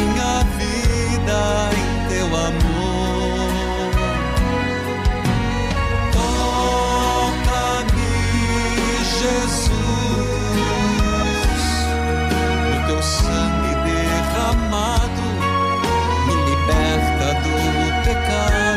minha vida em teu amor. Toca-me, Jesus, o teu sangue derramado me liberta do pecado.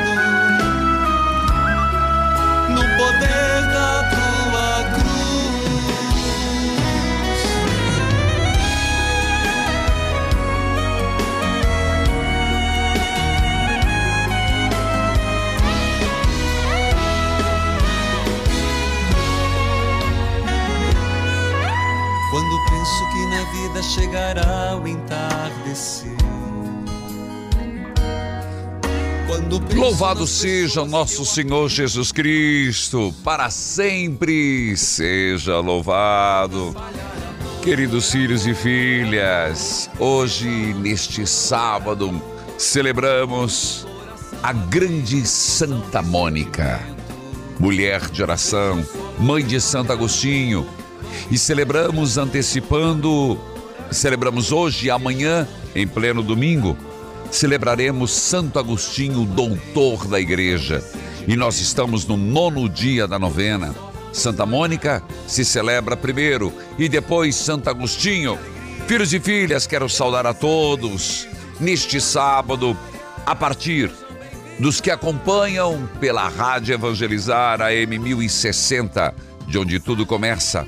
Vida chegará o entardecer. Louvado seja nosso Senhor Jesus Cristo, para sempre seja louvado. Queridos filhos e filhas, hoje, neste sábado, celebramos a grande Santa Mônica, mulher de oração, mãe de Santo Agostinho, e celebramos antecipando, celebramos hoje e amanhã, em pleno domingo, celebraremos Santo Agostinho, doutor da igreja. E nós estamos no nono dia da novena. Santa Mônica se celebra primeiro e depois Santo Agostinho. Filhos e filhas, quero saudar a todos neste sábado, a partir dos que acompanham pela Rádio Evangelizar AM 1060, de onde tudo começa,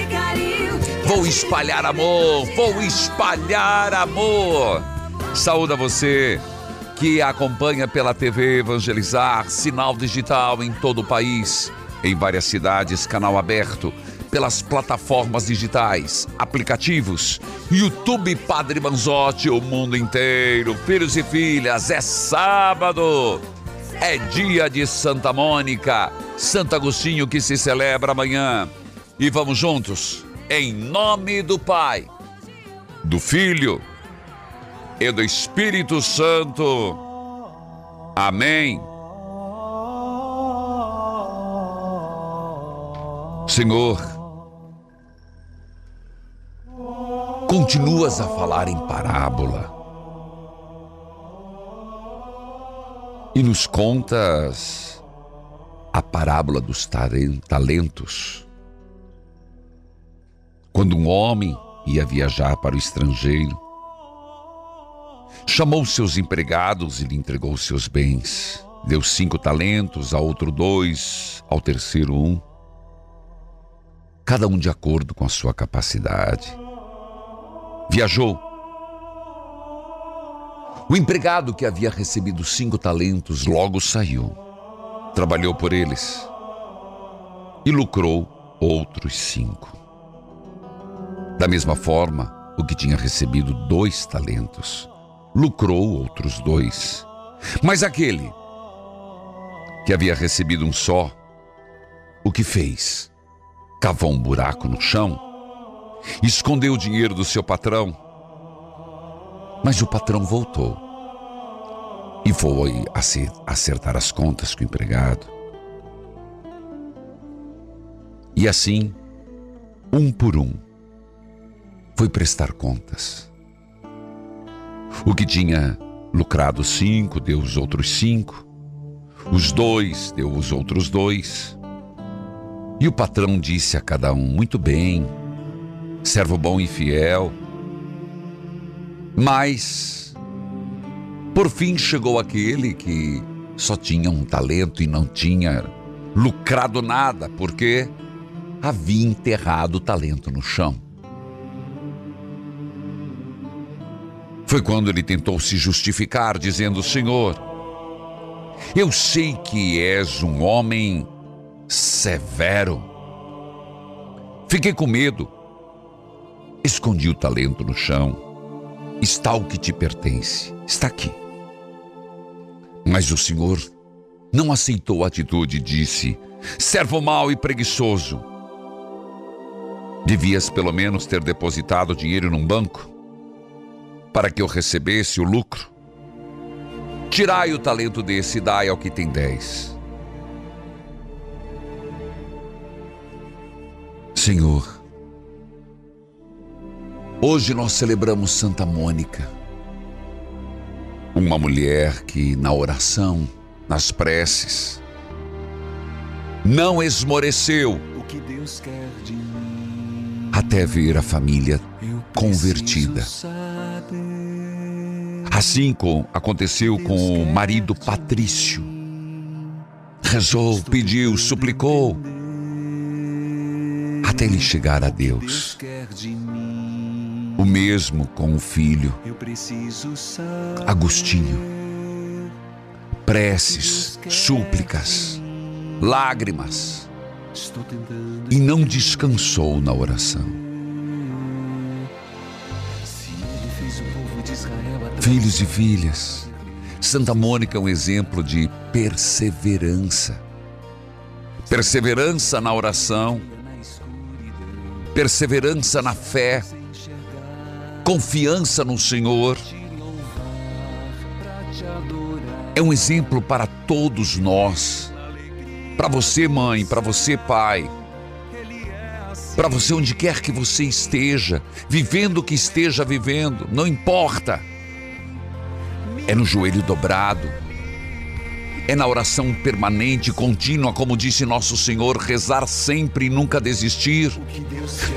Vou espalhar amor, vou espalhar amor. Saúde a você que acompanha pela TV Evangelizar, sinal digital em todo o país, em várias cidades, canal aberto, pelas plataformas digitais, aplicativos, YouTube Padre Manzotti, o mundo inteiro, filhos e filhas, é sábado. É dia de Santa Mônica, Santo Agostinho que se celebra amanhã. E vamos juntos, em nome do Pai, do Filho e do Espírito Santo. Amém. Senhor, continuas a falar em parábola e nos contas a parábola dos talentos. Quando um homem ia viajar para o estrangeiro, chamou seus empregados e lhe entregou seus bens. Deu cinco talentos, a outro dois, ao terceiro um. Cada um de acordo com a sua capacidade. Viajou. O empregado que havia recebido cinco talentos logo saiu. Trabalhou por eles e lucrou outros cinco. Da mesma forma, o que tinha recebido dois talentos lucrou outros dois. Mas aquele que havia recebido um só, o que fez? Cavou um buraco no chão, escondeu o dinheiro do seu patrão, mas o patrão voltou e foi acer- acertar as contas com o empregado. E assim, um por um, foi prestar contas. O que tinha lucrado cinco deu os outros cinco. Os dois deu os outros dois. E o patrão disse a cada um: Muito bem, servo bom e fiel. Mas, por fim, chegou aquele que só tinha um talento e não tinha lucrado nada, porque havia enterrado o talento no chão. Foi quando ele tentou se justificar, dizendo: Senhor, eu sei que és um homem severo. Fiquei com medo. Escondi o talento no chão. Está o que te pertence. Está aqui. Mas o Senhor não aceitou a atitude e disse: Servo mau e preguiçoso. Devias pelo menos ter depositado dinheiro num banco para que eu recebesse o lucro. Tirai o talento desse e dai ao que tem dez. Senhor, hoje nós celebramos Santa Mônica, uma mulher que na oração, nas preces, não esmoreceu até ver a família convertida. Assim como aconteceu com o marido Patrício. Rezou, pediu, suplicou, até ele chegar a Deus. O mesmo com o filho Agostinho. Preces, súplicas, lágrimas. E não descansou na oração. Filhos e filhas, Santa Mônica é um exemplo de perseverança. Perseverança na oração, perseverança na fé, confiança no Senhor. É um exemplo para todos nós. Para você, mãe, para você, pai. Para você, onde quer que você esteja, vivendo o que esteja vivendo, não importa é no joelho dobrado, é na oração permanente, contínua, como disse nosso Senhor, rezar sempre e nunca desistir.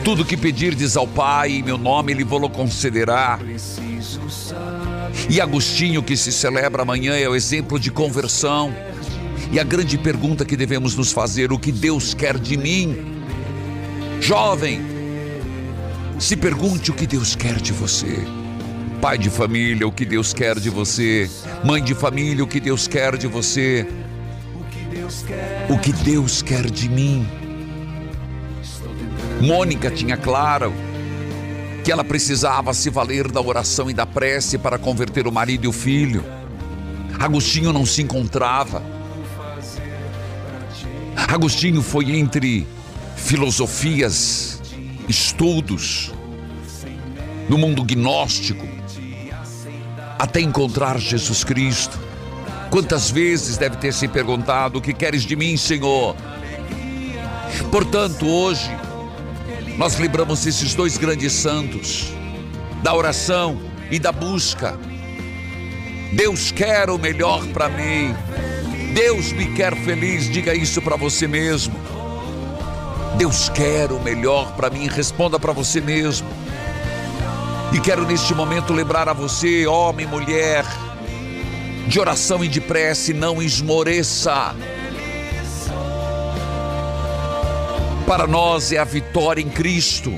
Tudo que pedirdes ao Pai em meu nome, Ele vos concederá. E Agostinho, que se celebra amanhã, é o exemplo de conversão. E a grande pergunta que devemos nos fazer: o que Deus quer de mim? Jovem, se pergunte o que Deus quer de você. Pai de família, o que Deus quer de você. Mãe de família, o que Deus quer de você. O que Deus quer de mim. Mônica tinha claro que ela precisava se valer da oração e da prece para converter o marido e o filho. Agostinho não se encontrava. Agostinho foi entre filosofias, estudos, no mundo gnóstico, até encontrar Jesus Cristo. Quantas vezes deve ter se perguntado: O que queres de mim, Senhor? Portanto, hoje, nós lembramos esses dois grandes santos, da oração e da busca. Deus quer o melhor para mim. Deus me quer feliz, diga isso para você mesmo. Deus quer o melhor para mim, responda para você mesmo. E quero neste momento lembrar a você, homem, mulher, de oração e de prece, não esmoreça. Para nós é a vitória em Cristo.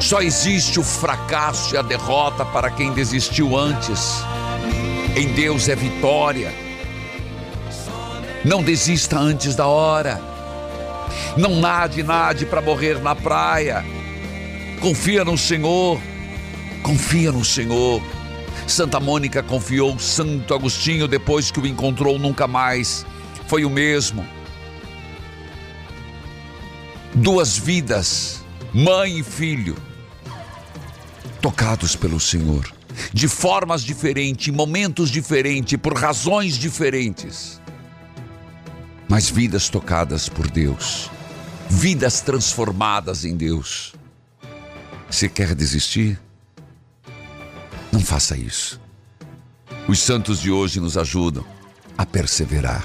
Só existe o fracasso e a derrota para quem desistiu antes. Em Deus é vitória. Não desista antes da hora. Não nade, nade para morrer na praia. Confia no Senhor. Confia no Senhor. Santa Mônica confiou Santo Agostinho depois que o encontrou nunca mais. Foi o mesmo. Duas vidas, mãe e filho, tocados pelo Senhor, de formas diferentes, em momentos diferentes, por razões diferentes, mas vidas tocadas por Deus, vidas transformadas em Deus. Se quer desistir, não faça isso. Os santos de hoje nos ajudam a perseverar.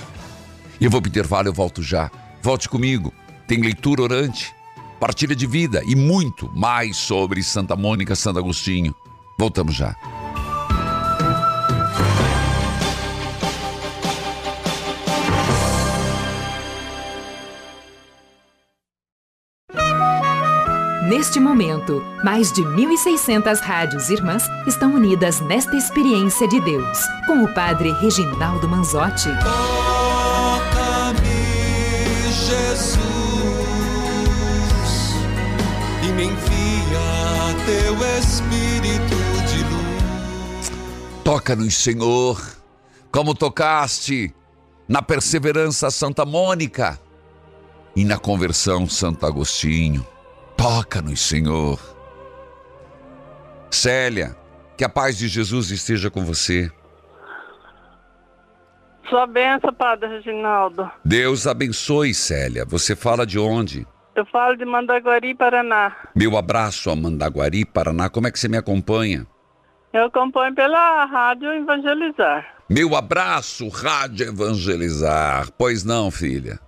Eu vou pro intervalo, eu volto já. Volte comigo. Tem leitura orante, partilha de vida e muito mais sobre Santa Mônica, Santo Agostinho. Voltamos já. Neste momento, mais de 1.600 rádios irmãs estão unidas nesta experiência de Deus, com o Padre Reginaldo Manzotti. Toca-me, Jesus, e me envia teu Espírito de luz. Toca-nos, Senhor, como tocaste na perseverança Santa Mônica e na conversão Santo Agostinho. Toca-nos, Senhor. Célia, que a paz de Jesus esteja com você. Sua benção, Padre Reginaldo. Deus abençoe, Célia. Você fala de onde? Eu falo de Mandaguari, Paraná. Meu abraço a Mandaguari, Paraná. Como é que você me acompanha? Eu acompanho pela Rádio Evangelizar. Meu abraço, Rádio Evangelizar. Pois não, filha?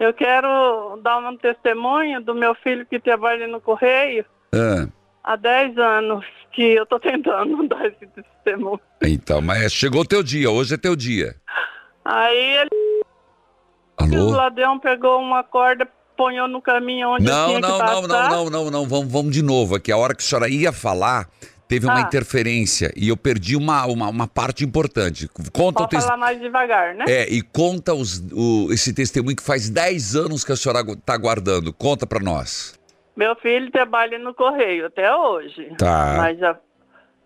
Eu quero dar um testemunho do meu filho que trabalha no Correio Ah, há 10 anos, que eu tô tentando dar esse testemunho. então, mas chegou teu dia, hoje é teu dia. Aí ele, o Alô? ladrão pegou uma corda, ponhou no caminho onde eu Não, tinha não, que não, passar. não, não, não, não. Vamos, vamos de novo aqui. A hora que a senhora ia falar, teve uma Ah. interferência e eu perdi uma, uma, uma parte importante. Conta o Pode tes... falar mais devagar, né? É, e conta os, o- esse testemunho que faz 10 anos que a senhora está guardando. Conta para nós. Meu filho trabalha no Correio até hoje. Tá. Mas já,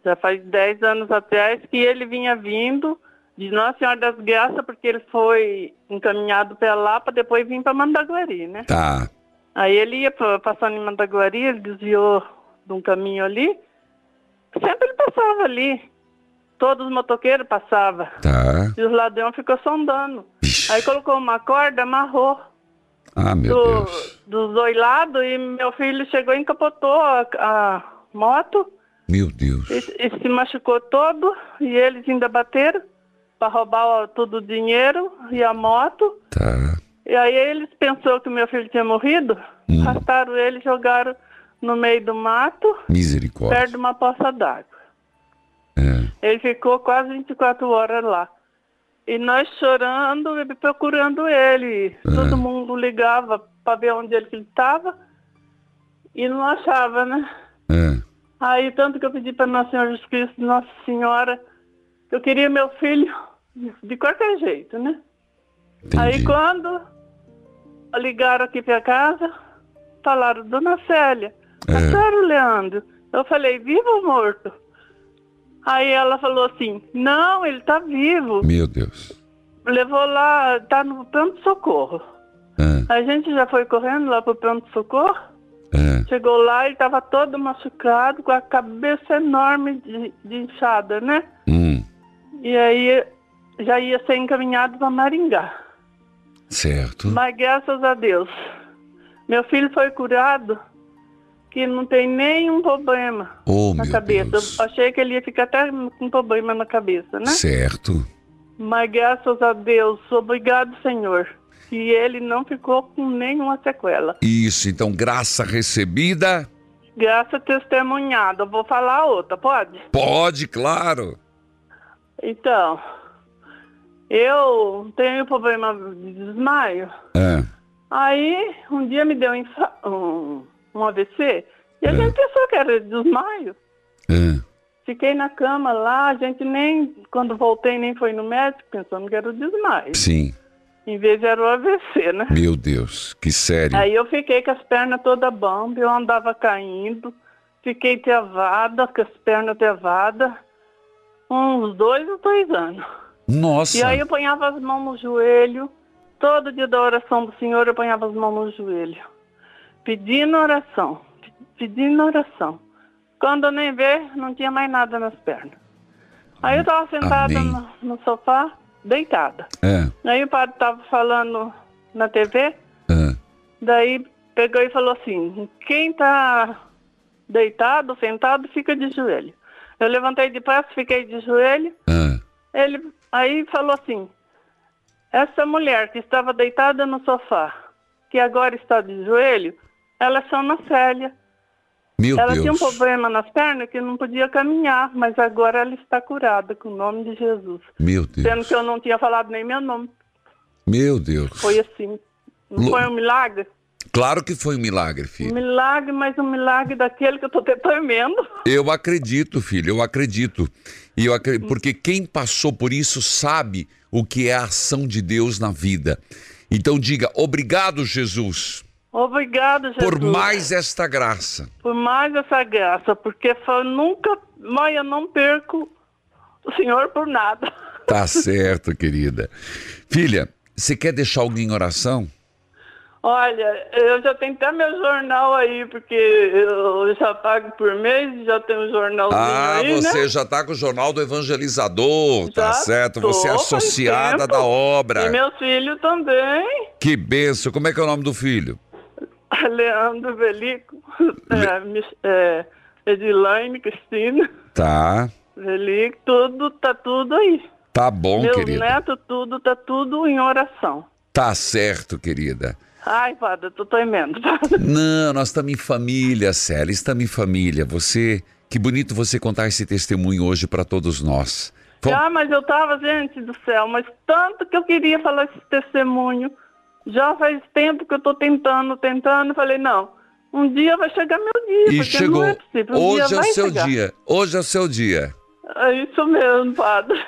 já faz 10 anos atrás que ele vinha vindo de Nossa Senhora das Graças, porque ele foi encaminhado para lá para depois vir para Mandaguari, né? Tá. Aí ele ia passando em Mandaguari, ele desviou de um caminho ali. Sempre ele passava ali. Todos os motoqueiros passavam. Tá. E os ladrões ficou sondando. Vixe. Aí colocou uma corda, amarrou Ah, meu do- Deus. dos dois lados e meu filho chegou e encapotou a, a moto Meu Deus. e, e se machucou todo e eles ainda bateram para roubar todo o dinheiro e a moto. Tá. E aí eles pensou que meu filho tinha morrido, Hum. arrastaram ele e jogaram no meio do mato, Misericórdia. perto de uma poça d'água. É. Ele ficou quase 24 horas lá. E nós chorando e procurando ele. É. Todo mundo ligava para ver onde ele estava e não achava, né? É. Aí tanto que eu pedi para Nossa Senhora Jesus Cristo, Nossa Senhora, que eu queria meu filho de qualquer jeito, né? Aí Entendi. quando ligaram aqui para casa, falaram, Dona Célia, É. senhora o Leandro. Eu falei, vivo ou morto? Aí ela falou assim, não, ele tá vivo. Meu Deus. Levou lá, tá no pronto-socorro. É. A gente já foi correndo lá pro pronto-socorro. É. Chegou lá, ele tava todo machucado, com a cabeça enorme de, de inchada, né? Hum. E aí já ia ser encaminhado para Maringá. Certo. Mas graças a Deus, meu filho foi curado, que não tem nenhum problema Oh, na cabeça. Deus. Eu achei que ele ia ficar até com problema na cabeça, né? Certo. Mas graças a Deus, obrigado, Senhor, que ele não ficou com nenhuma sequela. Isso, então, graça recebida. Graça testemunhada. Eu vou falar outra, pode? Pode, claro. Então, eu tenho problema de desmaio. É. Aí, um dia me deu um, um, AVC e a gente pensou que era desmaio. É. Fiquei na cama lá, a gente nem, quando voltei, nem foi no médico, pensando que era o desmaio. Sim. Em vez era o AVC, né? Meu Deus, que sério. Aí eu fiquei com as pernas todas bamba, eu andava caindo, fiquei travada, com as pernas travadas, uns dois ou três anos. Nossa. E aí eu ponhava as mãos no joelho, todo dia da oração do Senhor eu ponhava as mãos no joelho, pedindo oração, pe- pedindo oração. Quando eu nem ver, não tinha mais nada nas pernas. Aí eu estava sentada no, no sofá, deitada. É. Aí o padre estava falando na TV, É. daí pegou e falou assim, quem está deitado, sentado, fica de joelho. Eu levantei depressa, fiquei de joelho, É. ele aí falou assim, Essa mulher que estava deitada no sofá, que agora está de joelho, ela chama Célia. Meu ela Deus. tinha um problema nas pernas que não podia caminhar, mas agora ela está curada com o nome de Jesus. Meu Deus. Sendo que eu não tinha falado nem meu nome. Meu Deus. Foi assim. Não Lu- foi um milagre? Claro que foi um milagre, Um filho. milagre, mas um milagre daquele que eu estou tremendo. Eu acredito, filho, eu acredito. E eu acre- Porque quem passou por isso sabe o que é a ação de Deus na vida. Então diga, obrigado, Jesus, Obrigada, Jesus. por mais esta graça. por mais essa graça, porque foi, nunca, mas eu não perco o Senhor por nada. Tá certo, querida. Filha, você quer deixar alguém em oração? Olha, eu já tenho até meu jornal aí, porque eu já pago por mês, já tenho um jornalzinho Ah, aí, você né? já está com o Jornal do Evangelizador, tá Já certo? tô, Você é associada da obra. E meu filho também, Que benção. Como é que é o nome do filho? Leandro Velico, é, é, Edilaine, Cristina, Tá. Velico, tudo, tá tudo aí. Tá bom, meu querida. neto, tudo, tá tudo em oração. Tá certo, querida. Ai, padre, eu tô tremendo, padre. Não, nós estamos em família, Célia, estamos em família. Você, que bonito você contar esse testemunho hoje para todos nós. Já, mas eu tava, gente do céu, mas tanto que eu queria falar esse testemunho. Já faz tempo que eu tô tentando, tentando. Falei, não, um dia vai chegar meu dia, E porque chegou. é. Um Hoje é o vai seu chegar. dia. Hoje é o seu dia. É isso mesmo, padre.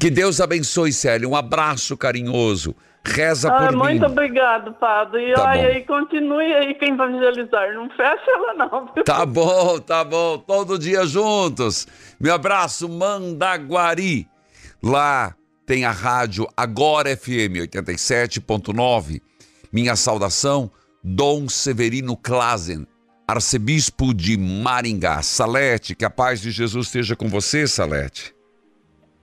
Que Deus abençoe, Célia. Um abraço carinhoso. Reza Ah, por mim. muito obrigado, padre. E Tá olha aí, continue aí com evangelizar. Não fecha ela, não. viu? Tá bom, tá bom. Todo dia juntos. Meu abraço, Mandaguari. Lá tem a rádio Agora FM 87.9. Minha saudação, Dom Severino Klazen, arcebispo de Maringá. Salete, que a paz de Jesus esteja com você, Salete.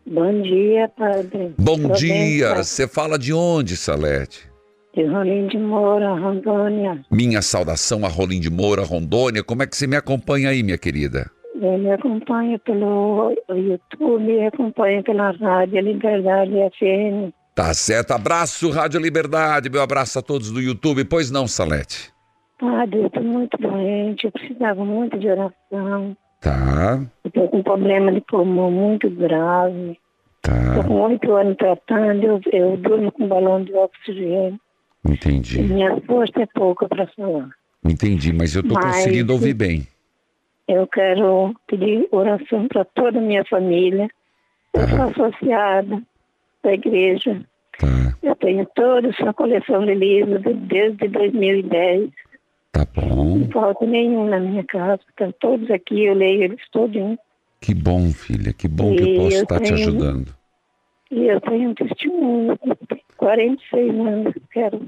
Bom dia, padre. Bom dia. Você fala de onde, Salete? De Rolim de Moura, Rondônia. Minha saudação a Rolim de Moura, Rondônia. Como é que você me acompanha aí, minha querida? Me acompanho pelo YouTube e acompanho pela rádio Liberdade FM. Tá certo. Abraço, Rádio Liberdade. Meu abraço a todos do YouTube. Pois não, Salete? Padre, eu estou muito doente, eu precisava muito de oração. Tá, Eu estou com um problema de pulmão muito grave. Estou tá. com oito anos tratando, eu, eu durmo com balão de oxigênio. E Entendi. minha força é pouca para falar. Entendi, mas eu tô Mas- conseguindo ouvir bem. Eu quero pedir oração para toda a minha família. Eu sou associada da igreja. Tá, Eu tenho toda essa coleção de livros desde 2010. tá bom. Não falta nenhum na minha casa. Estão todos aqui, eu leio eles todos. Que bom, filha. Que bom que eu E posso eu estar te tenho- ajudando. E eu tenho um testemunho. 46 anos. Quero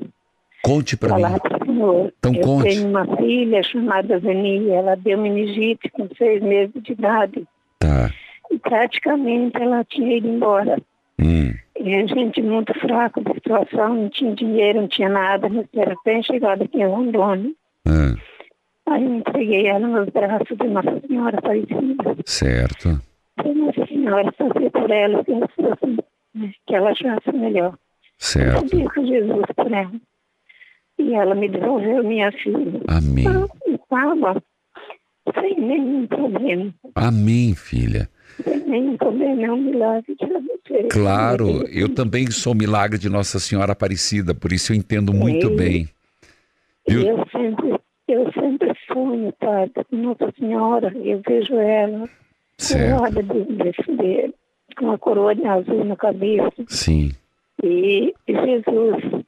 Conte mim. para senhor. Então eu conte. tenho uma filha chamada Zeni. Ela deu meningite com seis meses de idade. Tá. E praticamente ela tinha ido embora. Hum, E a gente muito fraco da situação, não tinha dinheiro, não tinha nada, mas era bem chegada aqui em Rondônia. ah, Aí eu entreguei ela nos braços de Nossa Senhora Aparecida. certo. Para Nossa Senhora fazer por ela que ela fosse, né, que ela achasse melhor. Certo. Pedir com Jesus por ela. E ela me devolveu minha filha. Amém. E estava sem nenhum problema. Amém, filha. Sem nenhum problema, é um milagre de você. Claro, eu também sou milagre de Nossa Senhora Aparecida, por isso eu entendo muito bem. E Viu? eu sempre, eu sempre sonho, Padre, Nossa Senhora, eu vejo ela Certo. de, de, de, com uma coroa de azul na cabeça. Sim. E Jesus,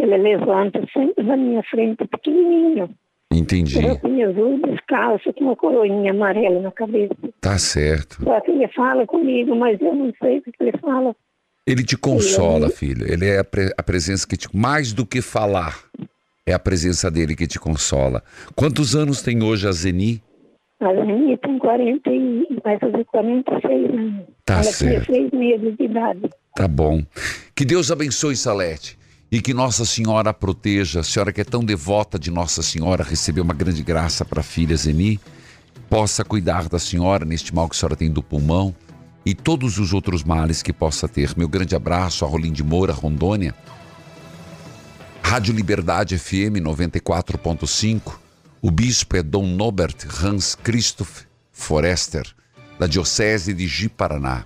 ele levanta sempre na minha frente, pequenininho. Entendi. Coroinha azul, descalço, com uma coroinha amarela na cabeça. Tá certo. Só que ele fala comigo, mas eu não sei o que ele fala. Ele te consola, Sim. filho. Ele é a, pre- a presença que te. Mais do que falar, é a presença dele que te consola. Quantos anos tem hoje a Zeni? A minha tem 40 e vai fazer 46 anos. Tá Ela certo. tinha seis meses de idade. Tá bom. Que Deus abençoe Salete. E que Nossa Senhora a proteja. A senhora que é tão devota de Nossa Senhora, recebeu uma grande graça para a filha Zeni. Possa cuidar da senhora neste mal que a senhora tem do pulmão. e todos os outros males que possa ter. Meu grande abraço a Rolim de Moura, Rondônia. Rádio Liberdade FM 94.5. O bispo é Dom Norbert Hans Christoph Forester, da Diocese de Ji-Paraná.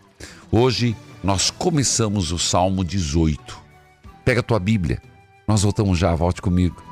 Hoje nós começamos o Salmo 18. Pega a tua Bíblia. Nós voltamos já, volte comigo.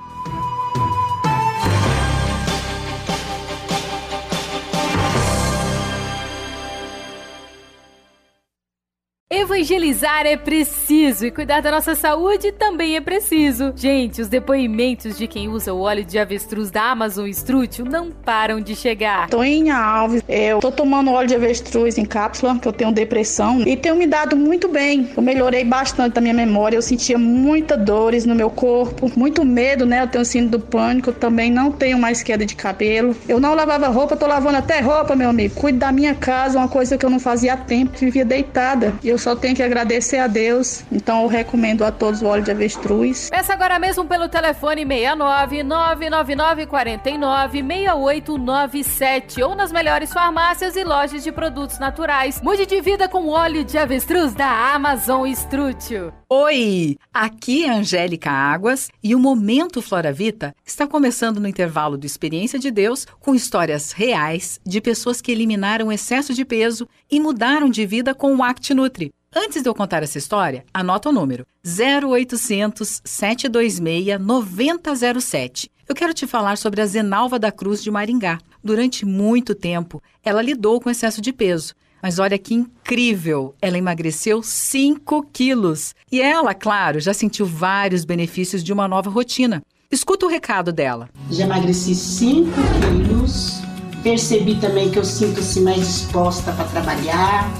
Evangelizar é preciso e cuidar da nossa saúde também é preciso. Gente, os depoimentos de quem usa o óleo de avestruz da Amazon Strútil não param de chegar. Toinha Alves, eu tô tomando óleo de avestruz em cápsula, que eu tenho depressão, e tenho me dado muito bem. Eu melhorei bastante da minha memória, eu sentia muitas dores no meu corpo, muito medo, né? Eu tenho síndrome do pânico, também não tenho mais queda de cabelo. Eu não lavava roupa, tô lavando até roupa, meu amigo. Cuido da minha casa, uma coisa que eu não fazia há tempo, vivia deitada. E eu só tenho que agradecer a Deus. Então eu recomendo a todos o óleo de avestruz. Peça agora mesmo pelo telefone 69 999 49 6897 ou nas melhores farmácias e lojas de produtos naturais. Mude de vida com óleo de avestruz da Amazon Estrútil. Oi, aqui é Angélica Águas e o Momento Flora Vita está começando no intervalo do Experiência de Deus com histórias reais de pessoas que eliminaram excesso de peso e mudaram de vida com o Act Nutri. Antes de eu contar essa história, anota o número 0800 726 9007. Eu quero te falar sobre a Zenalva da Cruz de Maringá. Durante muito tempo, ela lidou com excesso de peso. Mas olha que incrível! Ela emagreceu 5 quilos. E ela, claro, já sentiu vários benefícios de uma nova rotina. Escuta o recado dela. Já emagreci 5 quilos. Percebi também que eu sinto-se mais disposta para trabalhar,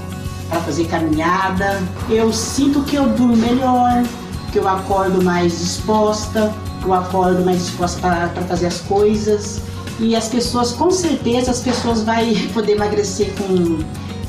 para fazer caminhada. Eu sinto que eu durmo melhor, que eu acordo mais disposta, que eu acordo mais disposta para fazer as coisas. E as pessoas, com certeza, as pessoas vão poder emagrecer com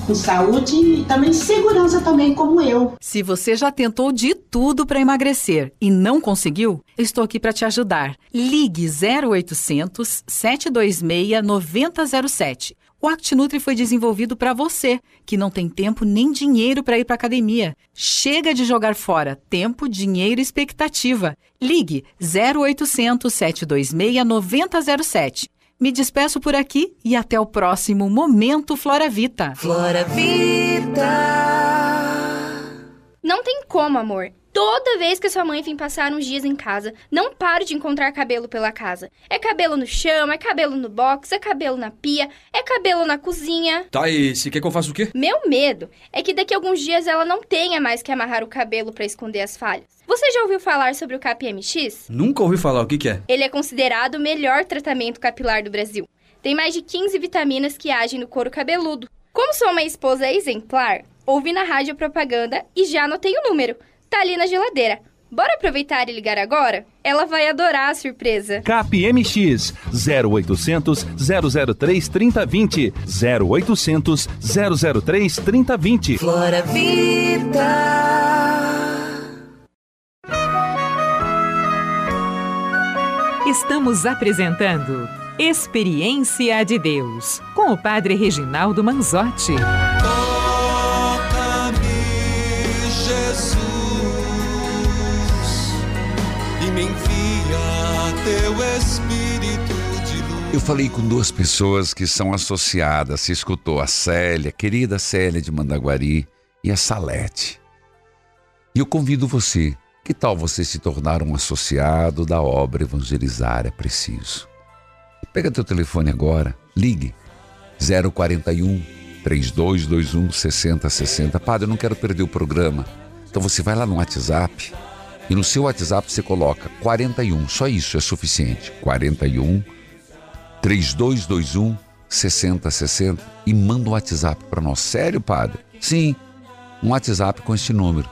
com saúde e também segurança também como eu. Se você já tentou de tudo para emagrecer e não conseguiu, estou aqui para te ajudar. Ligue 0800 726 9007 o ActNutri foi desenvolvido para você, que não tem tempo nem dinheiro para ir para academia. Chega de jogar fora tempo, dinheiro e expectativa. Ligue 0800 726 9007. Me despeço por aqui e até o próximo Momento Flora Vita. Flora Vida. Não tem como, amor. Toda vez que sua mãe vem passar uns dias em casa, não paro de encontrar cabelo pela casa. É cabelo no chão, é cabelo no box, é cabelo na pia, é cabelo na cozinha. Tá, e se quer que eu faça o quê? Meu medo é que daqui a alguns dias ela não tenha mais que amarrar o cabelo para esconder as falhas. Você já ouviu falar sobre o KPMX? Nunca ouvi falar, o que, que é? Ele é considerado o melhor tratamento capilar do Brasil. Tem mais de 15 vitaminas que agem no couro cabeludo. Como sou uma esposa exemplar, ouvi na rádio propaganda e já anotei o número tá ali na geladeira. Bora aproveitar e ligar agora? Ela vai adorar a surpresa. KPMX 0800 003 3020 0800 003 3020 Flora Vida. Estamos apresentando Experiência de Deus com o Padre Reginaldo Manzotti. Eu falei com duas pessoas que são associadas, se escutou a Célia, querida Célia de Mandaguari, e a Salete. E eu convido você, que tal você se tornar um associado da obra Evangelizar é Preciso? Pega teu telefone agora, ligue 041 3221 6060. Padre, eu não quero perder o programa. Então você vai lá no WhatsApp e no seu WhatsApp você coloca 41, só isso é suficiente. 41 3221 6060 e manda um WhatsApp para nós. Sério, padre? Sim, um WhatsApp com este número.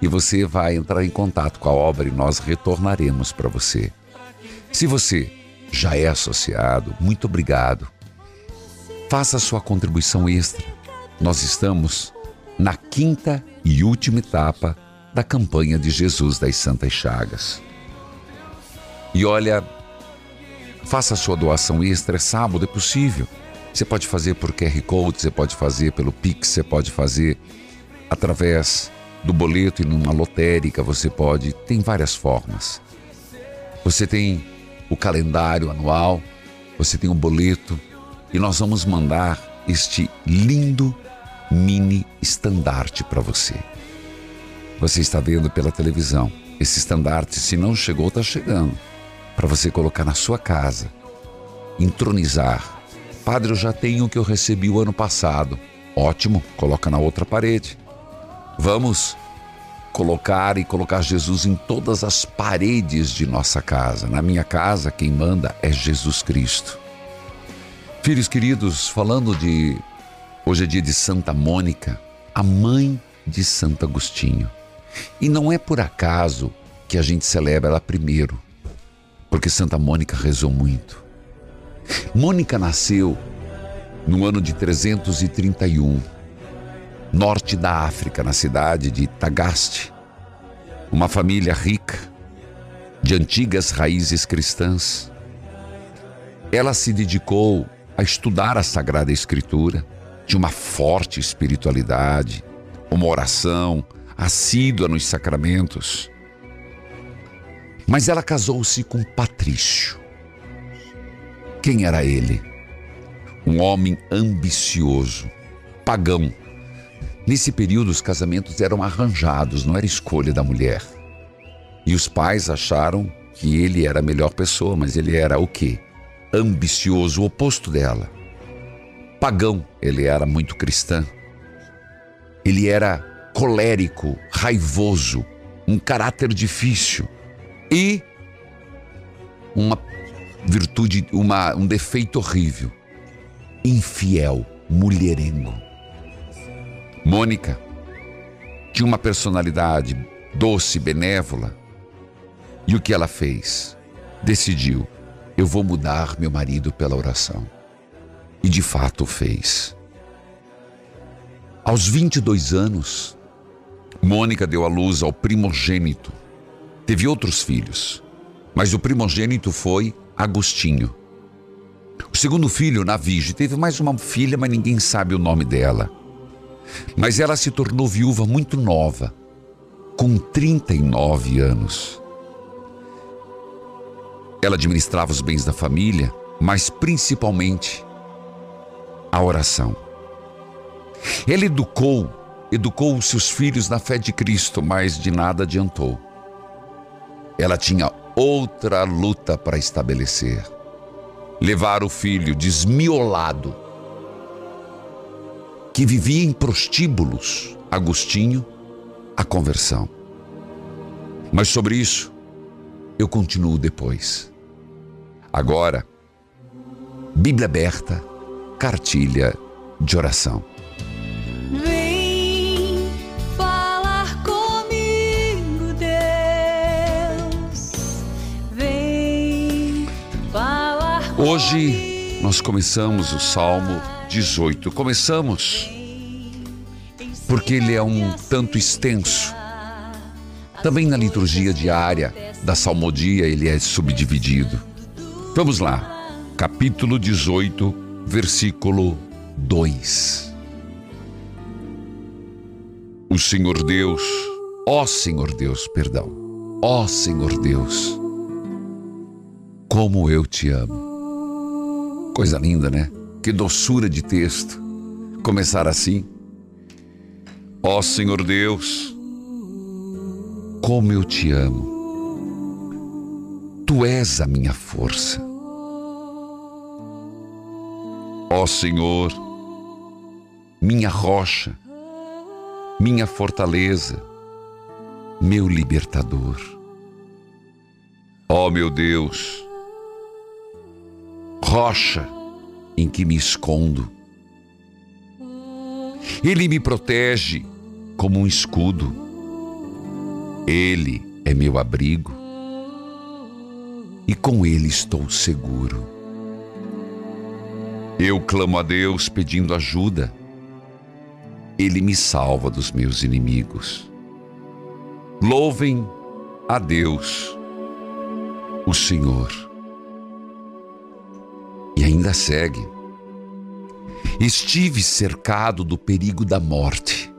E você vai entrar em contato com a obra e nós retornaremos para você. Se você já é associado, muito obrigado. Faça sua contribuição extra. Nós estamos na quinta e última etapa da campanha de Jesus das Santas Chagas. E olha, Faça sua doação extra, é sábado, é possível. Você pode fazer por QR Code, você pode fazer pelo Pix, você pode fazer através do boleto e numa lotérica, você pode. Tem várias formas. Você tem o calendário anual, você tem o boleto e nós vamos mandar este lindo mini estandarte para você. Você está vendo pela televisão. Esse estandarte, se não chegou, está chegando. Para você colocar na sua casa. Entronizar. Padre, eu já tenho o que eu recebi o ano passado. Ótimo, coloca na outra parede. Vamos colocar e colocar Jesus em todas as paredes de nossa casa. Na minha casa, quem manda é Jesus Cristo. Filhos queridos, falando de. Hoje é dia de Santa Mônica, a mãe de Santo Agostinho. E não é por acaso que a gente celebra ela primeiro, porque Santa Mônica rezou muito. Mônica nasceu no ano de 331, norte da África, na cidade de Tagaste. Uma família rica, de antigas raízes cristãs. Ela se dedicou a estudar a Sagrada Escritura, de uma forte espiritualidade, uma oração assídua nos sacramentos. Mas ela casou-se com Patrício. Quem era ele? Um homem ambicioso, pagão. Nesse período, os casamentos eram arranjados, não era escolha da mulher. E os pais acharam que ele era a melhor pessoa, mas ele era o quê? Ambicioso, o oposto dela. Pagão, ele era muito cristã. Ele era colérico, raivoso, um caráter difícil e uma virtude, uma, um defeito horrível, infiel, mulherengo. Mônica tinha uma personalidade doce, benévola. E o que ela fez? Decidiu: eu vou mudar meu marido pela oração. E de fato fez. Aos 22 anos, Mônica deu à luz ao primogênito. Teve outros filhos, mas o primogênito foi Agostinho. O segundo filho, Navige, teve mais uma filha, mas ninguém sabe o nome dela. Mas ela se tornou viúva muito nova, com 39 anos. Ela administrava os bens da família, mas principalmente a oração. Ele educou educou os seus filhos na fé de Cristo, mas de nada adiantou. Ela tinha outra luta para estabelecer: levar o filho desmiolado, que vivia em prostíbulos, Agostinho, à conversão. Mas sobre isso, eu continuo depois. Agora, Bíblia aberta, cartilha de oração. Hoje nós começamos o Salmo 18. Começamos porque ele é um tanto extenso. Também na liturgia diária da salmodia ele é subdividido. Vamos lá. Capítulo 18, versículo 2. O Senhor Deus, ó Senhor Deus, perdão. Ó Senhor Deus, como eu te amo. Coisa linda, né? Que doçura de texto. Começar assim. Ó oh, Senhor Deus, como eu te amo. Tu és a minha força. Ó oh, Senhor, minha rocha, minha fortaleza, meu libertador. Ó oh, meu Deus, rocha em que me escondo. Ele me protege como um escudo. Ele é meu abrigo e com ele estou seguro. Eu clamo a Deus pedindo ajuda. Ele me salva dos meus inimigos. Louvem a Deus, o Senhor. Ainda segue. Estive cercado do perigo da morte.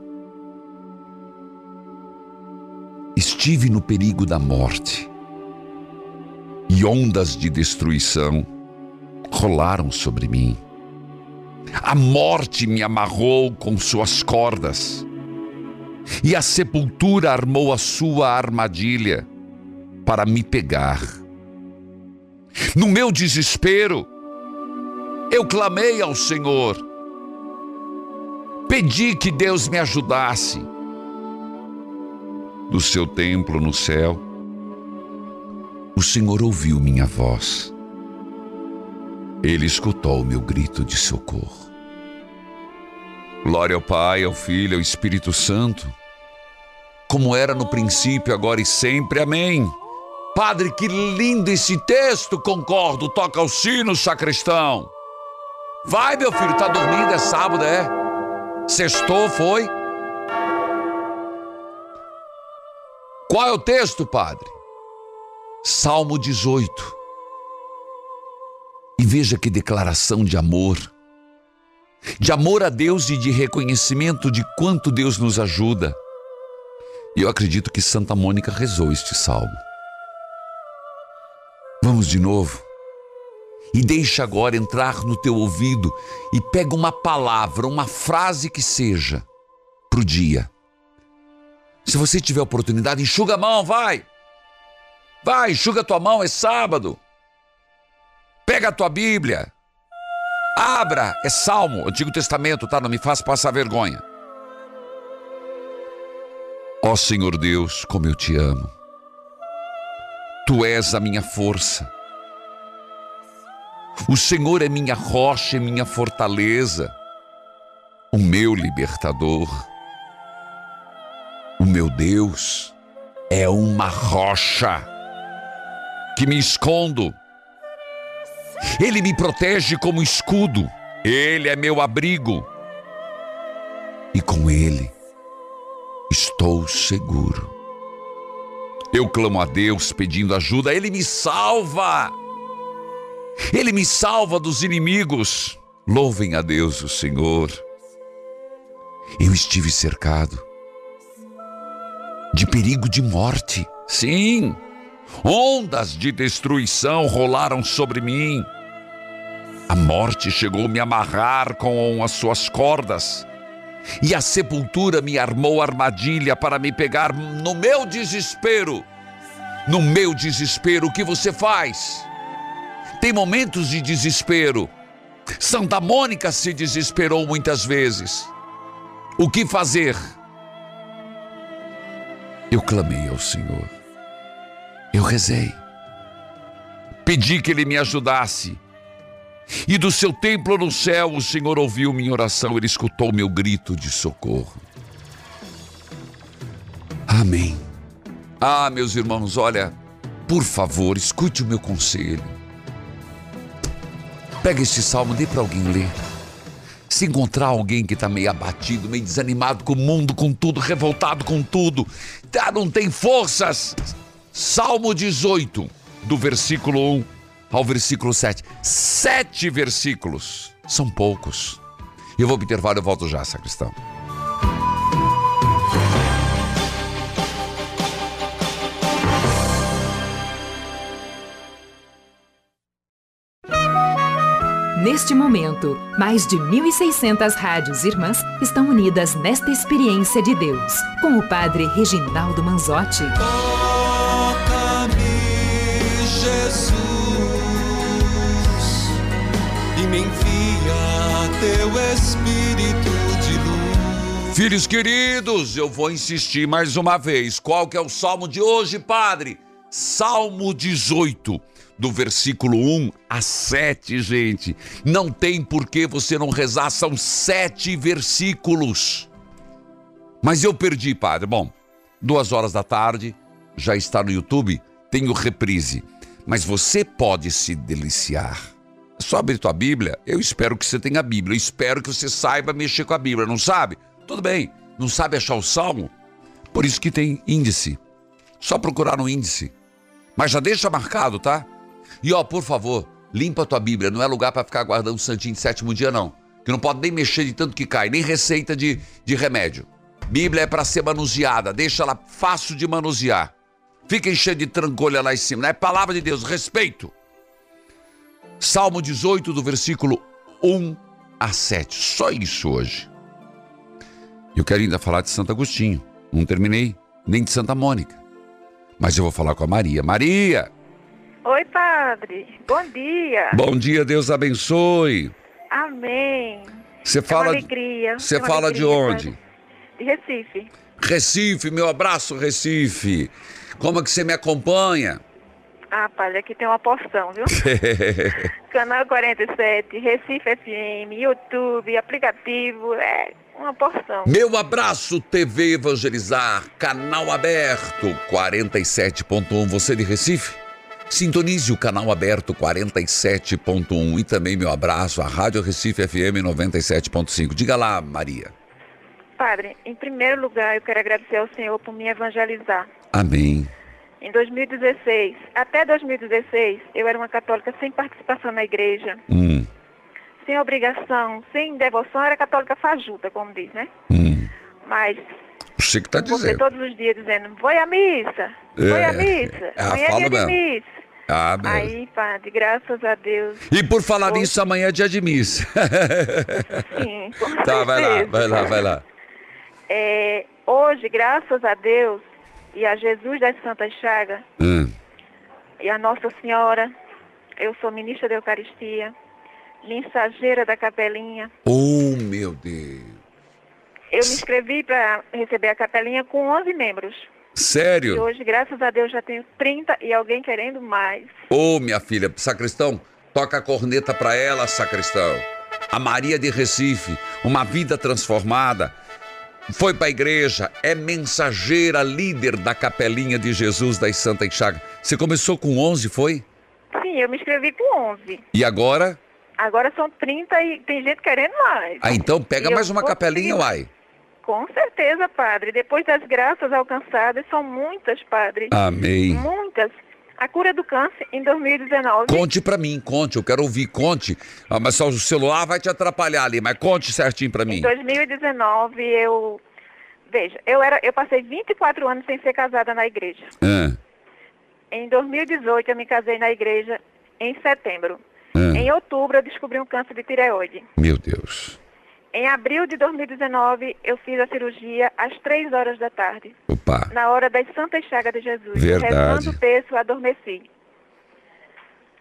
Estive no perigo da morte. E ondas de destruição rolaram sobre mim. A morte me amarrou com suas cordas. E a sepultura armou a sua armadilha para me pegar. No meu desespero, eu clamei ao Senhor. Pedi que Deus me ajudasse. Do seu templo no céu, o Senhor ouviu minha voz. Ele escutou o meu grito de socorro. Glória ao Pai, ao Filho, ao Espírito Santo, como era no princípio, agora e sempre. Amém. Padre, que lindo esse texto, concordo. Toca o sino, sacristão. Vai, meu filho, tá dormindo, é sábado, é? Sextou, foi? Qual é o texto, padre? Salmo 18. E veja que declaração de amor. De amor a Deus e de reconhecimento de quanto Deus nos ajuda. E eu acredito que Santa Mônica rezou este salmo. Vamos de novo. E deixa agora entrar no teu ouvido e pega uma palavra, uma frase que seja para o dia. Se você tiver oportunidade, enxuga a mão, vai. Vai, enxuga a tua mão, é sábado. Pega a tua Bíblia. Abra, é Salmo, Antigo Testamento, tá? Não me faça passar vergonha. Ó Senhor Deus, como eu te amo. Tu és a minha força. O Senhor é minha rocha e minha fortaleza, o meu libertador. O meu Deus é uma rocha que me escondo. Ele me protege como escudo. Ele é meu abrigo. E com ele estou seguro. Eu clamo a Deus pedindo ajuda, Ele me salva. Ele me salva dos inimigos. Louvem a Deus o Senhor. Eu estive cercado de perigo de morte. Sim, ondas de destruição rolaram sobre mim. A morte chegou a me amarrar com as suas cordas. E a sepultura me armou armadilha para me pegar no meu desespero. No meu desespero, o que você faz? Tem momentos de desespero. Santa Mônica se desesperou muitas vezes. O que fazer? Eu clamei ao Senhor. Eu rezei. Pedi que Ele me ajudasse. E do seu templo no céu, o Senhor ouviu minha oração, Ele escutou meu grito de socorro. Amém. Ah, meus irmãos, olha, por favor, escute o meu conselho. Pega este salmo, dê para alguém ler. Se encontrar alguém que está meio abatido, meio desanimado com o mundo, com tudo, revoltado com tudo, tá, não tem forças. Salmo 18, do versículo 1 ao versículo 7. Sete versículos. São poucos. Eu vou observar, eu volto já, sacristão. Neste momento, mais de 1.600 rádios irmãs estão unidas nesta experiência de Deus, com o Padre Reginaldo Manzotti. Toca-me, Jesus, e me envia teu Espírito de luz. Filhos queridos, eu vou insistir mais uma vez. Qual que é o salmo de hoje, Padre? Salmo 18 do versículo 1 a 7, gente. Não tem por que você não rezar, são sete versículos. Mas eu perdi, padre. Bom, duas horas da tarde, já está no YouTube, tem o reprise. Mas você pode se deliciar. É só abrir tua Bíblia. Eu espero que você tenha a Bíblia. Eu espero que você saiba mexer com a Bíblia. Não sabe? Tudo bem. Não sabe achar o salmo? Por isso que tem índice. Só procurar no índice. Mas já deixa marcado, tá? E ó, por favor, limpa tua Bíblia, não é lugar para ficar guardando o santinho de sétimo dia, não. que não pode nem mexer de tanto que cai, nem receita de, de remédio. Bíblia é para ser manuseada, deixa ela fácil de manusear. Fica enchendo de trancolha lá em cima, é palavra de Deus, respeito. Salmo 18, do versículo 1 a 7. Só isso hoje. Eu quero ainda falar de Santo Agostinho. Não terminei, nem de Santa Mônica. Mas eu vou falar com a Maria. Maria! Oi, padre. Bom dia. Bom dia, Deus abençoe. Amém. Você É fala. uma alegria. Você é fala de alegria, onde? padre. De Recife. Recife, meu abraço, Recife. Como é que você me acompanha? Ah, padre, aqui tem uma porção, viu? Canal 47, Recife FM, YouTube, aplicativo, é uma porção. Meu abraço, TV Evangelizar, canal aberto 47.1. Você de Recife? Sintonize o canal aberto 47.1 e também meu abraço à Rádio Recife FM 97.5. Diga lá, Maria. Padre, em primeiro lugar, eu quero agradecer ao Senhor por me evangelizar. Amém. Em 2016, até 2016, eu era uma católica sem participação na igreja, Hum, sem obrigação, sem devoção, era católica fajuta, como diz, né? hum. Mas Você que está você dizendo. todos os dias dizendo, vou à missa, vou É, à missa, é, amanhã é dia de mesmo. missa. Ah. Aí, padre, graças a Deus. E por falar nisso, amanhã é dia de missa. Sim, com tá, vai lá, certeza. vai lá, vai lá. É, hoje, graças a Deus e a Jesus das Santas Chagas Hum. e a Nossa Senhora, eu sou ministra da Eucaristia, mensageira da capelinha. Oh, meu Deus. Eu me inscrevi para receber a capelinha com 11 membros. E Sério? hoje, graças a Deus, já tenho 30 e alguém querendo mais. Ô, minha filha, sacristão, toca a corneta pra ela, sacristão. A Maria de Recife, uma vida transformada. Foi pra igreja, é mensageira, líder da capelinha de Jesus das Santas Chagas. Você começou com 11, foi? Sim, eu me inscrevi com 11. E agora? Agora são 30 e tem gente querendo mais. Ah, então pega E mais uma capelinha, uai. Com certeza, padre. Depois das graças alcançadas, são muitas, padre. Amém. Muitas. A cura do câncer em 2019. Conte pra mim, conte, eu quero ouvir, conte. Ah, mas só o celular vai te atrapalhar ali, mas conte certinho pra mim. Em 2019, eu. Veja, eu, era, eu passei 24 anos sem ser casada na igreja. Ah, Em 2018, eu me casei na igreja em setembro. Ah. Em outubro, eu descobri um câncer de tireoide. meu Deus. Em abril de 2019, eu fiz a cirurgia às 3 horas da tarde. Opa. Na hora das Santas Chagas de Jesus. Verdade. Rezando o texto, adormeci.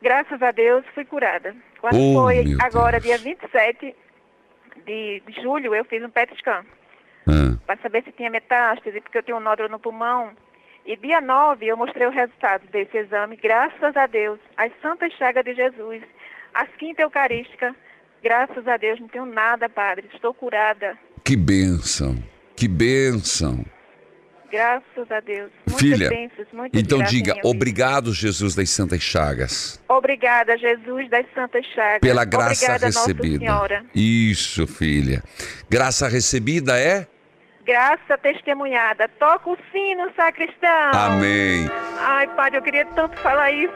Graças a Deus, fui curada. Quando Oh, foi agora, dia 27 de, de julho, eu fiz um PET scan. Ah, para saber se tinha metástase, porque eu tenho um nódulo no pulmão. E dia 9 eu mostrei o resultado desse exame, graças a Deus, as Santas Chagas de Jesus, as quinta eucarística, graças a Deus, não tenho nada, padre, estou curada, que bênção, que bênção. graças a Deus. Muitas Filha, bênçãos, então diga, obrigado, Jesus das Santas Chagas, Obrigada, Jesus das Santas Chagas. pela graça Obrigada, recebida. Nossa Senhora. Isso, filha. Graça recebida é? Graça testemunhada. Toca o sino, sacristão. Amém. Ai, padre, eu queria tanto falar isso.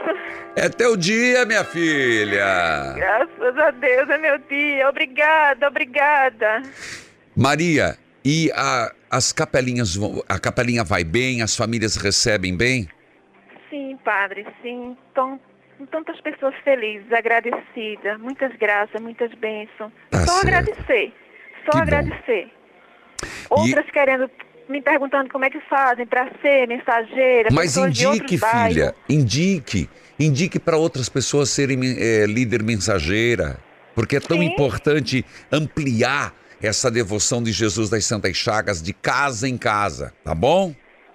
É teu dia, minha filha. Graças a Deus, é meu dia. Obrigada, obrigada. Maria, e a- as capelinhas, a capelinha vai bem, as famílias recebem bem? Sim, padre, sim. Tão, tantas pessoas felizes, agradecidas, muitas graças, muitas bênçãos. Tá Só certo. agradecer, só Que bom. Outras querendo, me perguntando como é que fazem para ser mensageira. Mas indique, filha, indique. Indique para outras pessoas serem eh, líder mensageira. Porque é tão importante ampliar essa devoção de Jesus das Santas Chagas de casa em casa, tá bom?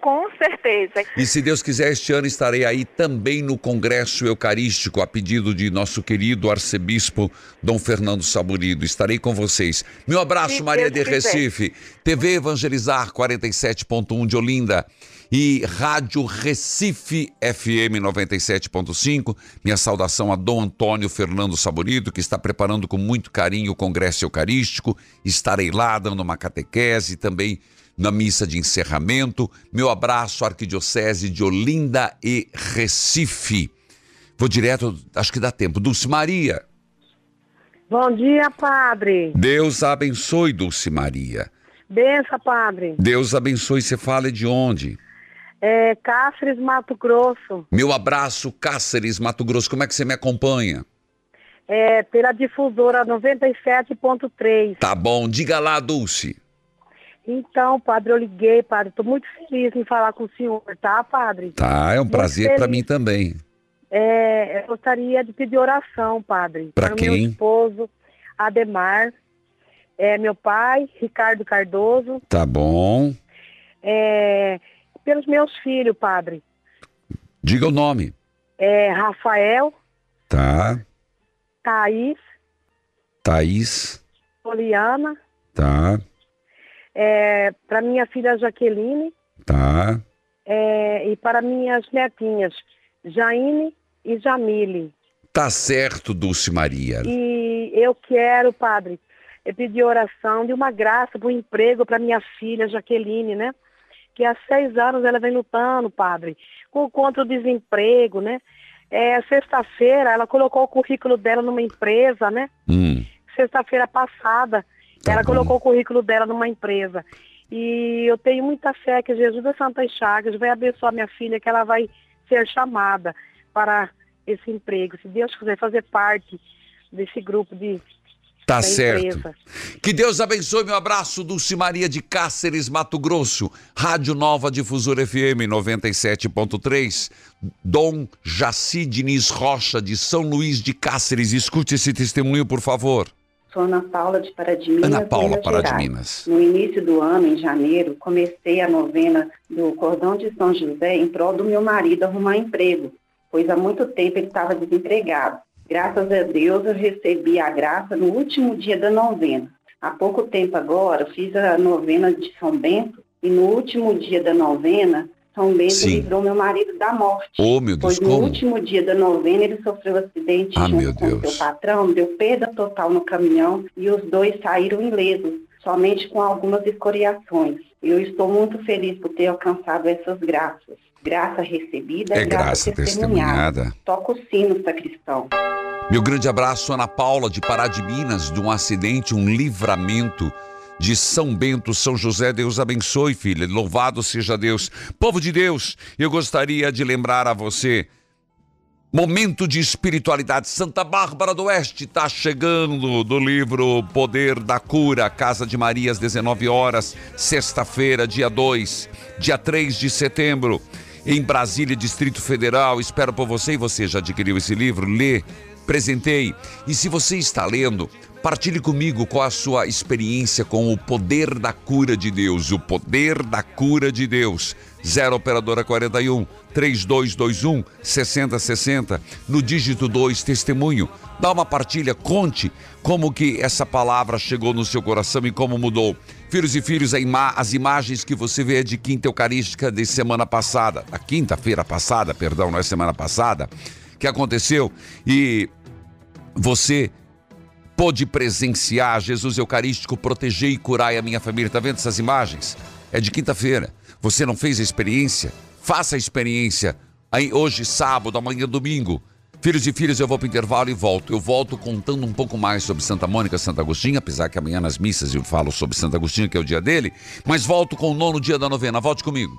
Com certeza. E se Deus quiser, este ano estarei aí também no Congresso Eucarístico, a pedido de nosso querido arcebispo Dom Fernando Saburido. Estarei com vocês. Meu abraço, Se Maria Deus de quiser. Recife, TV Evangelizar 47.1 de Olinda e Rádio Recife FM 97.5. Minha saudação a Dom Antônio Fernando Saburido, que está preparando com muito carinho o Congresso Eucarístico. Estarei lá dando uma catequese também na missa de encerramento. Meu abraço, Arquidiocese de Olinda e Recife. Vou direto, acho que dá tempo. Dulce Maria. Bom dia, padre. Deus abençoe, Dulce Maria. Benção, padre. Deus abençoe. Você fala de onde? É, Cáceres, Mato Grosso. Meu abraço, Cáceres, Mato Grosso. Como é que você me acompanha? É, pela difusora 97.3. Tá bom. Diga lá, Dulce. Então, padre, eu liguei, padre. Estou muito feliz em falar com o senhor, tá, padre? Tá, é um Muito prazer para mim também. É, eu gostaria de pedir oração, padre. Para quem? meu esposo, Ademar. É, meu pai, Ricardo Cardoso. Tá bom. É, pelos meus filhos, padre. Diga o nome. É, Rafael, Tá. Thaís, Thaís. Poliana. Tá. É, para minha filha Jaqueline. Tá. é, e para minhas netinhas, Jaine e Jamile. Tá certo, Dulce Maria. E eu quero, padre, eu pedir oração de uma graça para o emprego para minha filha Jaqueline, né? Que há seis anos ela vem lutando, padre, com, contra o desemprego, né? É, Sexta-feira ela colocou o currículo dela numa empresa, né? Hum. Sexta-feira passada ela colocou o currículo dela numa empresa. E eu tenho muita fé que Jesus das Santas Chagas vai abençoar minha filha, que ela vai ser chamada para esse emprego. Se Deus quiser fazer parte desse grupo de Tá certo. empresa. Que Deus abençoe. Meu abraço, Dulce Maria de Cáceres, Mato Grosso. Rádio Nova Difusora FM 97.3. Dom Jaci Diniz Rocha, de São Luís de Cáceres. Escute esse testemunho, por favor. Sou Ana Paula de Pará de Minas. Ana Paula, Minas Pará de Gerais. Minas. No início do ano, em janeiro, comecei a novena do Cordão de São José em prol do meu marido arrumar emprego, pois há muito tempo ele estava desempregado. Graças a Deus eu recebi a graça no último dia da novena. Há pouco tempo agora, fiz a novena de São Bento e no último dia da novena, São Bento Sim. livrou meu marido da morte. Oh, meu Deus, Pois no como? último dia da novena ele sofreu um acidente Ah, junto meu com o seu patrão, deu perda total no caminhão e os dois saíram ilesos, somente com algumas escoriações. Eu estou muito feliz por ter alcançado essas graças. Graça recebida É é graça, graça testemunhada. testemunhada. Toca o sino, sacristão. Meu grande abraço, Ana Paula, de Pará de Minas, de um acidente, um livramento de São Bento, São José. Deus abençoe, filha. Louvado seja Deus. Povo de Deus, eu gostaria de lembrar a você. Momento de espiritualidade. Santa Bárbara do Oeste está chegando do livro Poder da Cura, Casa de Maria, às 19 horas, sexta-feira, dia 2, dia 3 de setembro, em Brasília, Distrito Federal. Espero por você e você já adquiriu esse livro, lê, presentei. E se você está lendo, partilhe comigo qual a sua experiência com o poder da cura de Deus, o poder da cura de Deus. 0 operadora 41 3221 6060 no dígito 2 testemunho. Dá uma partilha, conte como que essa palavra chegou no seu coração e como mudou. Filhos e filhos, as imagens que você vê de quinta eucarística de semana passada, a quinta-feira passada, perdão, não é semana passada, que aconteceu e você pôde presenciar Jesus Eucarístico, proteger e curar a minha família. Tá vendo essas imagens? É de quinta-feira. Você não fez a experiência? Faça a experiência. Aí, hoje, sábado, amanhã, domingo. Filhos e filhas, eu vou para o intervalo e volto. Eu volto contando um pouco mais sobre Santa Mônica, Santo Agostinho, apesar que amanhã nas missas eu falo sobre Santo Agostinho, que é o dia dele, mas volto com o nono dia da novena. Volte comigo.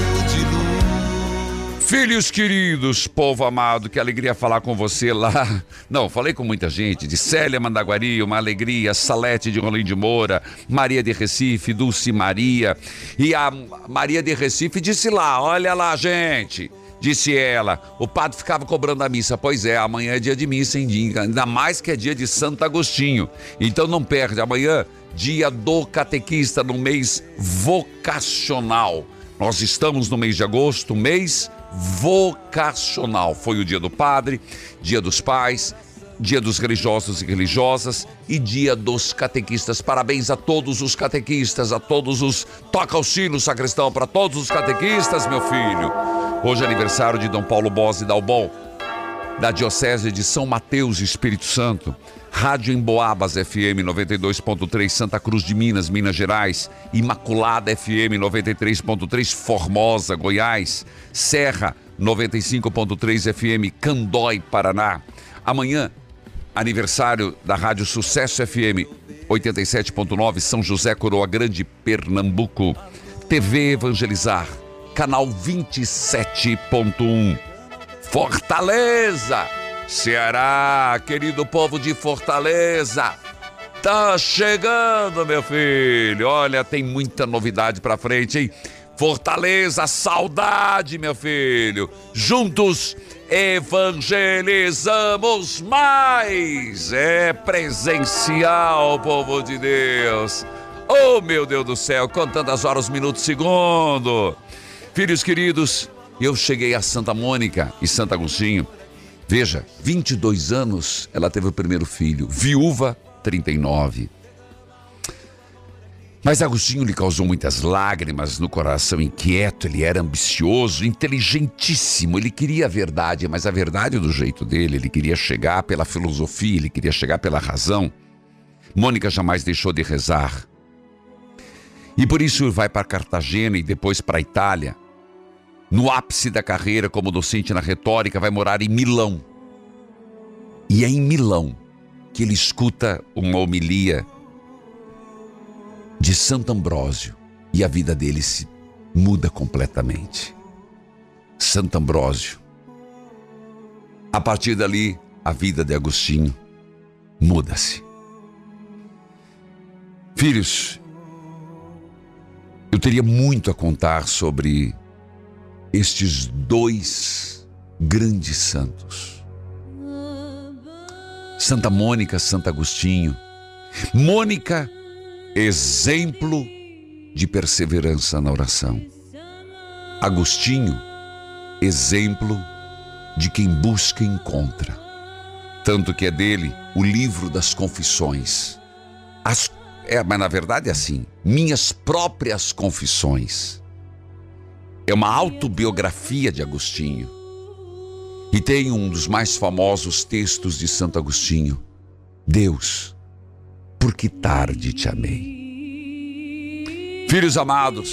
Filhos queridos, povo amado, que alegria falar com você lá. Não, falei com muita gente, de Célia Mandaguari, uma alegria, Salete de Rolim de Moura, Maria de Recife, Dulce Maria. E a Maria de Recife disse lá: Olha lá, gente. Disse ela, o padre ficava cobrando a missa. Pois é, amanhã é dia de missa, hein? Ainda mais que é dia de Santo Agostinho. Então não perde, amanhã, dia do catequista, no mês vocacional. Nós estamos no mês de agosto, mês vocacional. Foi o dia do padre, dia dos pais, dia dos religiosos e religiosas e dia dos catequistas. Parabéns a todos os catequistas, a todos os toca o sino sacristão, para todos os catequistas, meu filho. Hoje é aniversário de Dom Paulo Bose Dalbon, da Diocese de São Mateus, Espírito Santo. Rádio Emboabas FM 92.3 Santa Cruz de Minas, Minas Gerais, Imaculada FM 93.3 Formosa, Goiás, Serra 95.3 FM Candói, Paraná. Amanhã, aniversário da Rádio Sucesso FM 87.9 São José Coroa Grande, Pernambuco. TV Evangelizar, canal 27.1. Fortaleza! Ceará, querido povo de Fortaleza, tá chegando, meu filho. Olha, tem muita novidade pra frente, hein? Fortaleza, saudade, meu filho. Juntos evangelizamos mais. É presencial, povo de Deus. Oh, meu Deus do céu, contando as horas, minutos, segundo. Filhos queridos, eu cheguei a Santa Mônica e Santo Agostinho Veja, 22 anos ela teve o primeiro filho, viúva, 39. Mas Agostinho lhe causou muitas lágrimas no coração inquieto, ele era ambicioso, inteligentíssimo, ele queria a verdade, mas a verdade do jeito dele, ele queria chegar pela filosofia, ele queria chegar pela razão. Mônica jamais deixou de rezar. E por isso vai para Cartagena e depois para a Itália no ápice da carreira como docente na retórica, vai morar em Milão. E é em Milão que ele escuta uma homilia de Santo Ambrósio e a vida dele se muda completamente. Santo Ambrósio. A partir dali, a vida de Agostinho muda-se. Filhos, eu teria muito a contar sobre estes dois grandes santos. Santa Mônica, Santo Agostinho. Mônica, exemplo de perseverança na oração. Agostinho, exemplo de quem busca e encontra. Tanto que é dele o livro das confissões. As, é, mas na verdade é assim: minhas próprias confissões é uma autobiografia de Agostinho. E tem um dos mais famosos textos de Santo Agostinho: Deus, por que tarde te amei? Filhos amados,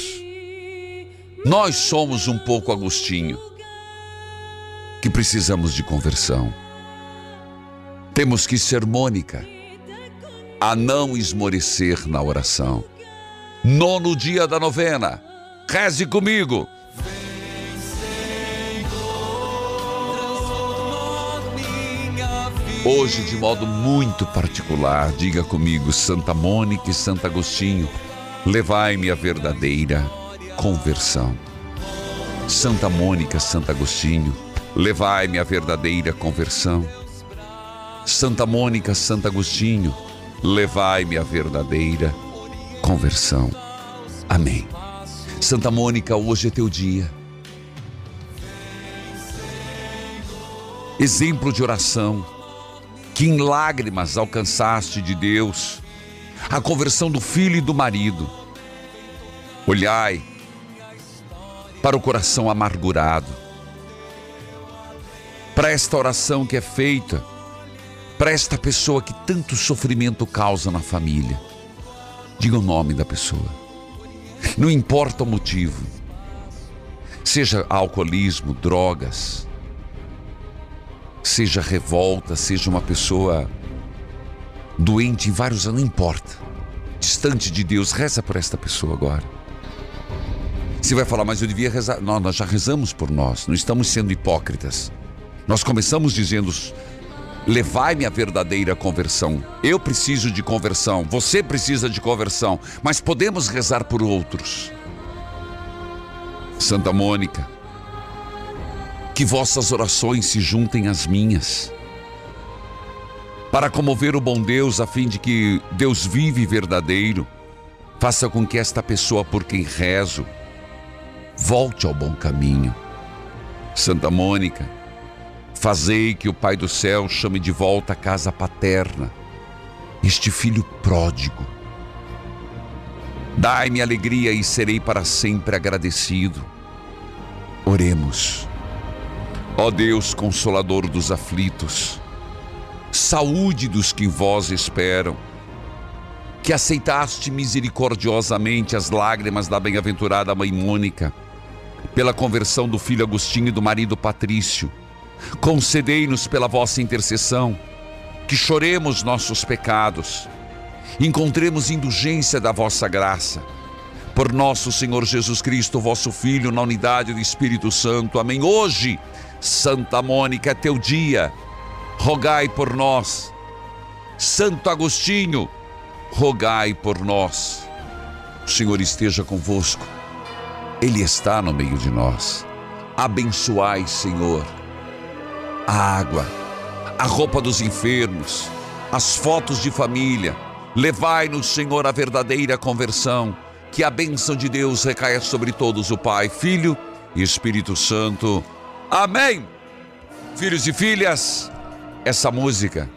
nós somos um pouco Agostinho, que precisamos de conversão. Temos que ser Mônica, a não esmorecer na oração. Nono dia da novena, reze comigo. Hoje, de modo muito particular, diga comigo, Santa Mônica e Santo Agostinho, levai-me a verdadeira conversão. Santa Mônica, Santo Agostinho, levai-me a verdadeira conversão. Santa Mônica, Santo Agostinho, levai-me a verdadeira conversão. Amém. Santa Mônica, hoje é teu dia. Exemplo de oração que em lágrimas alcançaste de Deus, a conversão do filho e do marido. Olhai para o coração amargurado, para esta oração que é feita, para esta pessoa que tanto sofrimento causa na família. Diga o nome da pessoa. Não importa o motivo, seja alcoolismo, drogas, seja revolta, seja uma pessoa doente em vários anos, não importa. Distante de Deus, reza por esta pessoa agora. Você vai falar, mas eu devia rezar. Não, nós já rezamos por nós, não estamos sendo hipócritas. Nós começamos dizendo: levai-me à verdadeira conversão. Eu preciso de conversão, você precisa de conversão, mas podemos rezar por outros. Santa Mônica, que vossas orações se juntem às minhas. Para comover o bom Deus, a fim de que Deus vive verdadeiro, faça com que esta pessoa por quem rezo volte ao bom caminho. Santa Mônica, fazei que o Pai do céu chame de volta a casa paterna, este filho pródigo. Dai-me alegria e serei para sempre agradecido. Oremos. Ó Deus consolador dos aflitos, saúde dos que em vós esperam, que aceitaste misericordiosamente as lágrimas da bem-aventurada mãe Mônica, pela conversão do filho Agostinho e do marido Patrício. Concedei-nos pela vossa intercessão que choremos nossos pecados, encontremos indulgência da vossa graça. Por nosso Senhor Jesus Cristo, vosso Filho, na unidade do Espírito Santo. Amém. Hoje, Santa Mônica, é teu dia. Rogai por nós. Santo Agostinho, rogai por nós. O Senhor esteja convosco. Ele está no meio de nós. Abençoai, Senhor, a água, a roupa dos enfermos, as fotos de família. Levai-nos, Senhor, a verdadeira conversão. Que a bênção de Deus recaia sobre todos, o Pai, Filho e Espírito Santo. Amém. Filhos e filhas, essa música,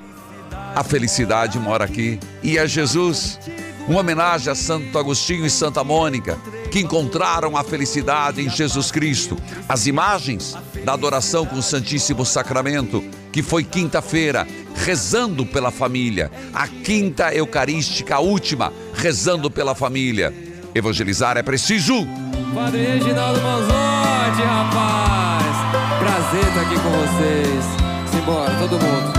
a felicidade mora aqui e é Jesus. Uma homenagem a Santo Agostinho e Santa Mônica, que encontraram a felicidade em Jesus Cristo. As imagens da adoração com o Santíssimo Sacramento, que foi quinta-feira, rezando pela família. A quinta eucarística, a última, rezando pela família. Evangelizar é preciso. Padre Reginaldo Manzotti, rapaz. Prazer estar aqui com vocês. Simbora, todo mundo.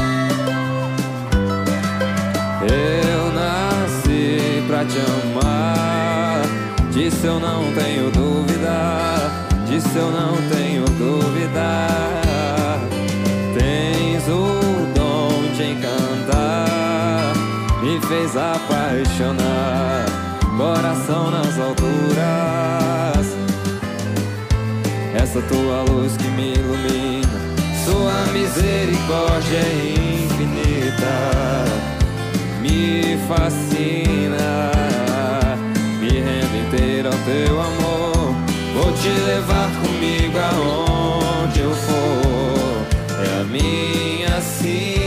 Eu nasci pra te amar. Disso eu não tenho dúvida. Disso eu não tenho dúvida. Tens o dom de encantar. Me fez apaixonar. Coração nas alturas. Essa tua luz que me ilumina. Sua misericórdia é infinita me fascina. Me rendo inteiro ao teu amor. Vou te levar comigo aonde eu for. É a minha sina.